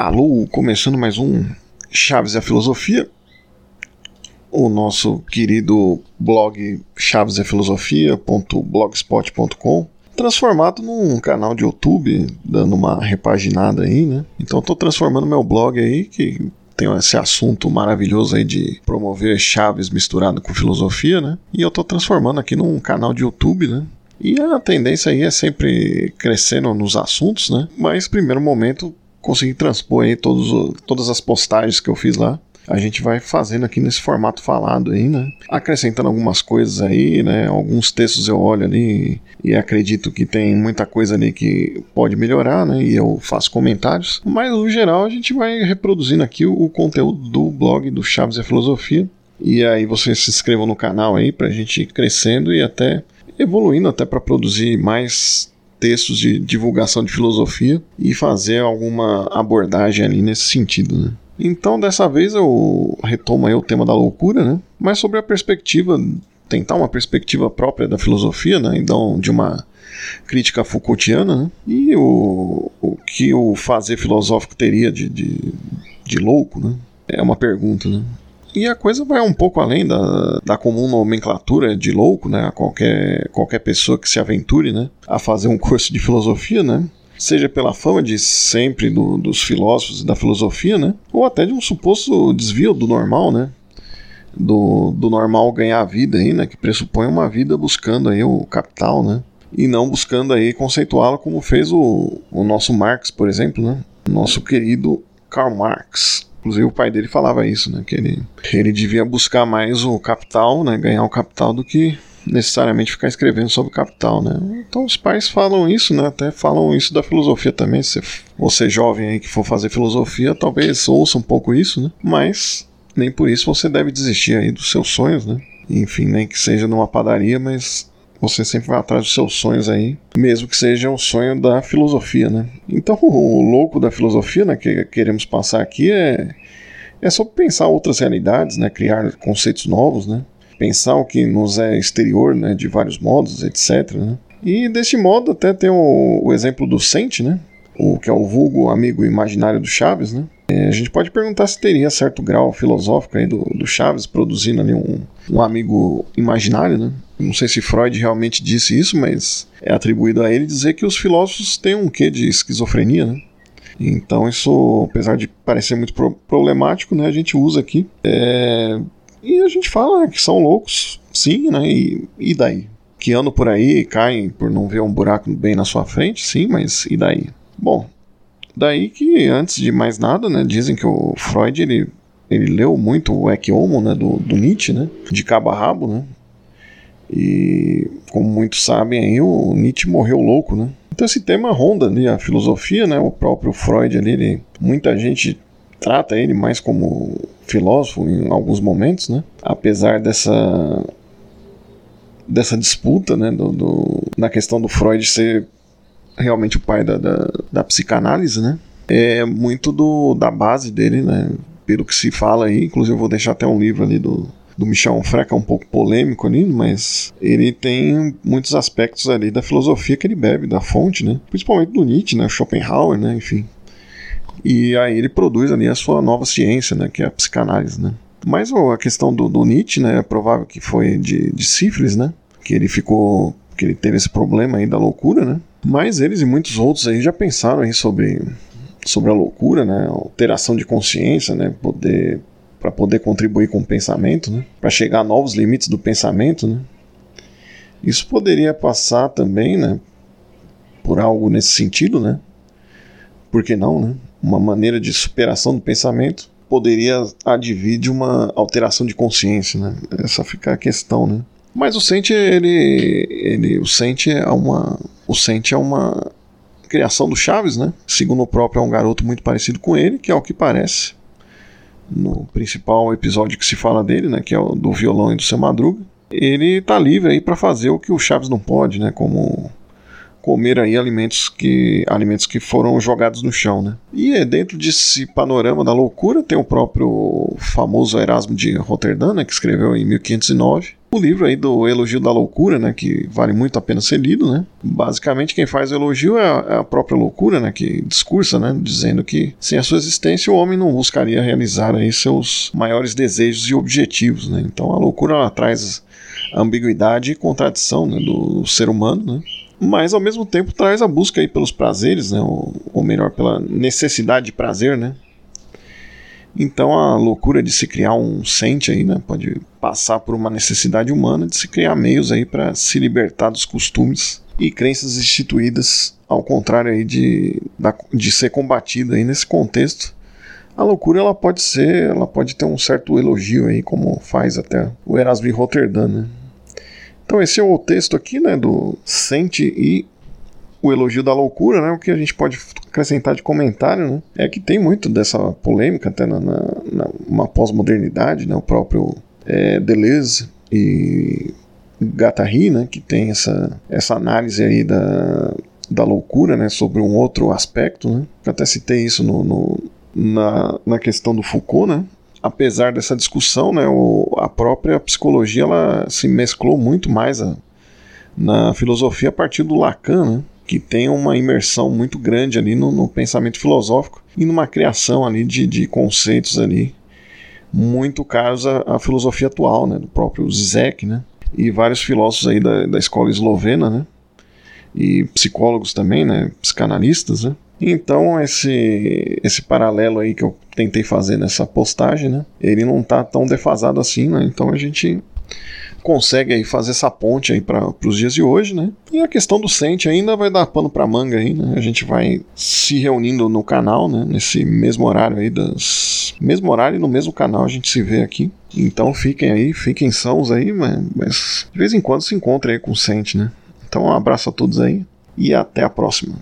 Alô, começando mais um Chaves e a Filosofia, o nosso querido blog chaveseafilosofia.blogspot.com, transformado num canal de YouTube, dando uma repaginada aí, né? Então estou transformando meu blog aí, que tem esse assunto maravilhoso aí de promover chaves misturado com filosofia, né? E eu estou transformando aqui num canal de YouTube, né? E a tendência aí é sempre crescendo nos assuntos, né? Mas primeiro momento consegui transpor aí todos, todas as postagens que eu fiz lá. A gente vai fazendo aqui nesse formato falado aí, né? Acrescentando algumas coisas aí, né? Alguns textos eu olho ali e acredito que tem muita coisa ali que pode melhorar, né? E eu faço comentários. Mas no geral a gente vai reproduzindo aqui o, conteúdo do blog do Chaves e Filosofia. E aí vocês se inscrevam no canal aí pra gente ir crescendo e até evoluindo até para produzir mais textos de divulgação de filosofia e fazer alguma abordagem ali nesse sentido, né? Então, dessa vez eu retomo aí o tema da loucura, né? Mas sobre a perspectiva, tentar uma perspectiva própria da filosofia, né? Então, de uma crítica Foucaultiana, né? E o, o que o fazer filosófico teria de, de, de louco, né? É uma pergunta, né? E a coisa vai um pouco além da, da comum nomenclatura de louco, né? A qualquer, qualquer pessoa que se aventure, né? A fazer um curso de filosofia, né? Seja pela fama de sempre do, dos filósofos e da filosofia, né? Ou até de um suposto desvio do normal, né? Do, do normal ganhar a vida aí, né? Que pressupõe uma vida buscando aí o capital, né? E não buscando aí conceituá-lo como fez o, o nosso Marx, por exemplo, né? Nosso querido Karl Marx. Inclusive o pai dele falava isso, né? Que ele, ele devia buscar mais o capital, né? Ganhar o capital do que necessariamente ficar escrevendo sobre capital, né? Então os pais falam isso, né? Até falam isso da filosofia também. Se você jovem aí que for fazer filosofia, talvez ouça um pouco isso, né? Mas nem por isso você deve desistir aí dos seus sonhos, né? Enfim, nem que seja numa padaria, mas você sempre vai atrás dos seus sonhos aí, mesmo que seja o sonho da filosofia, né? Então, o louco da filosofia, né, que queremos passar aqui é é sobre pensar outras realidades, né, criar conceitos novos, né? Pensar o que nos é exterior, né, de vários modos, etc, né? E desse modo até tem o, o exemplo do Sente, né? O que é o vulgo amigo imaginário do Chaves, né? É, a gente pode perguntar se teria certo grau filosófico aí do, do Chaves produzindo ali um, um amigo imaginário, né? Não sei se Freud realmente disse isso, mas é atribuído a ele dizer que os filósofos têm um quê de esquizofrenia, né? Então isso, apesar de parecer muito pro problemático, né, a gente usa aqui. É... E a gente fala que são loucos, sim, né? E, e daí? Que andam por aí e caem por não ver um buraco bem na sua frente, sim, mas e daí? Bom, daí que antes de mais nada, né, dizem que o Freud ele, ele leu muito o Ecce Homo, né, do, do Nietzsche, né, de cabo a rabo, né, e como muitos sabem aí, o Nietzsche morreu louco, né? Então esse tema ronda ali a filosofia, né? O próprio Freud ali, ele, muita gente trata ele mais como filósofo em alguns momentos, né? Apesar dessa dessa disputa, né? Do, do na questão do Freud ser realmente o pai da, da, da psicanálise, né? É muito do, da base dele, né? Pelo que se fala aí, inclusive eu vou deixar até um livro ali do do Michel que é um pouco polêmico ali, mas ele tem muitos aspectos ali da filosofia que ele bebe, da fonte, né? Principalmente do Nietzsche, né? Schopenhauer, né? Enfim. E aí ele produz ali a sua nova ciência, né? Que é a psicanálise, né? Mas a questão do, do Nietzsche, né? É provável que foi de, de sífilis, né? Que ele ficou... que ele teve esse problema aí da loucura, né? Mas eles e muitos outros aí já pensaram aí sobre sobre a loucura, né? Alteração de consciência, né? Poder para poder contribuir com o pensamento, né? para chegar a novos limites do pensamento. Né? Isso poderia passar também né, por algo nesse sentido, né? Por que não, né? Uma maneira de superação do pensamento poderia advir de uma alteração de consciência, né? Essa fica a questão, né? Mas o Sente, ele, ele, o Sente é uma, o Sente é uma criação do Chaves, né? Segundo o próprio, é um garoto muito parecido com ele, que é o que parece no principal episódio que se fala dele, né, que é o do violão e do seu Madruga, ele está livre aí para fazer o que o Chaves não pode, né, como comer aí alimentos que alimentos que foram jogados no chão, né? E é dentro desse panorama da loucura tem o próprio famoso Erasmo de Roterdã, né, que escreveu em 1509, o livro aí do Elogio da Loucura, né, que vale muito a pena ser lido, né? Basicamente quem faz o elogio é a, é a, própria loucura, né, que discursa, né, dizendo que sem a sua existência o homem não buscaria realizar aí seus maiores desejos e objetivos, né? Então a loucura ela traz ambiguidade e contradição né, do ser humano, né? mas ao mesmo tempo traz a busca aí pelos prazeres, né? ou, ou melhor, pela necessidade de prazer, né? Então a loucura de se criar um sente aí, né, pode passar por uma necessidade humana de se criar meios aí para se libertar dos costumes e crenças instituídas, ao contrário aí de, de ser combatida aí nesse contexto. A loucura ela pode ser, ela pode ter um certo elogio aí, como faz até o Erasmo de Rotterdam, né? Então esse é o texto aqui, né, do Sente e o elogio da loucura, né? O que a gente pode acrescentar de comentário, né? É que tem muito dessa polêmica até na, na, na pós-modernidade, né? O próprio é, Deleuze e Guattari, né? Que tem essa, essa análise aí da, da loucura, né? Sobre um outro aspecto, né? Eu até citei isso no, no na, na questão do Foucault, né? apesar dessa discussão, né, o, a própria psicologia ela se mesclou muito mais a, na filosofia a partir do Lacan, né, que tem uma imersão muito grande ali no, no pensamento filosófico e numa criação ali de, de conceitos ali muito caros à, à, filosofia atual, né, do próprio Zizek, né, e vários filósofos aí da, da escola eslovena, né, e psicólogos também, né, psicanalistas, né, então esse esse paralelo aí que eu tentei fazer nessa postagem, né? Ele não tá tão defasado assim, né? Então a gente consegue aí fazer essa ponte aí para os dias de hoje, né? E a questão do Sente ainda vai dar pano para manga aí, né? A gente vai se reunindo no canal, né? Nesse mesmo horário aí das mesmo horário e no mesmo canal a gente se vê aqui. Então fiquem aí, fiquem sãos aí, mas de vez em quando se encontrem aí com o Sente, né? Então um abraço a todos aí e até a próxima.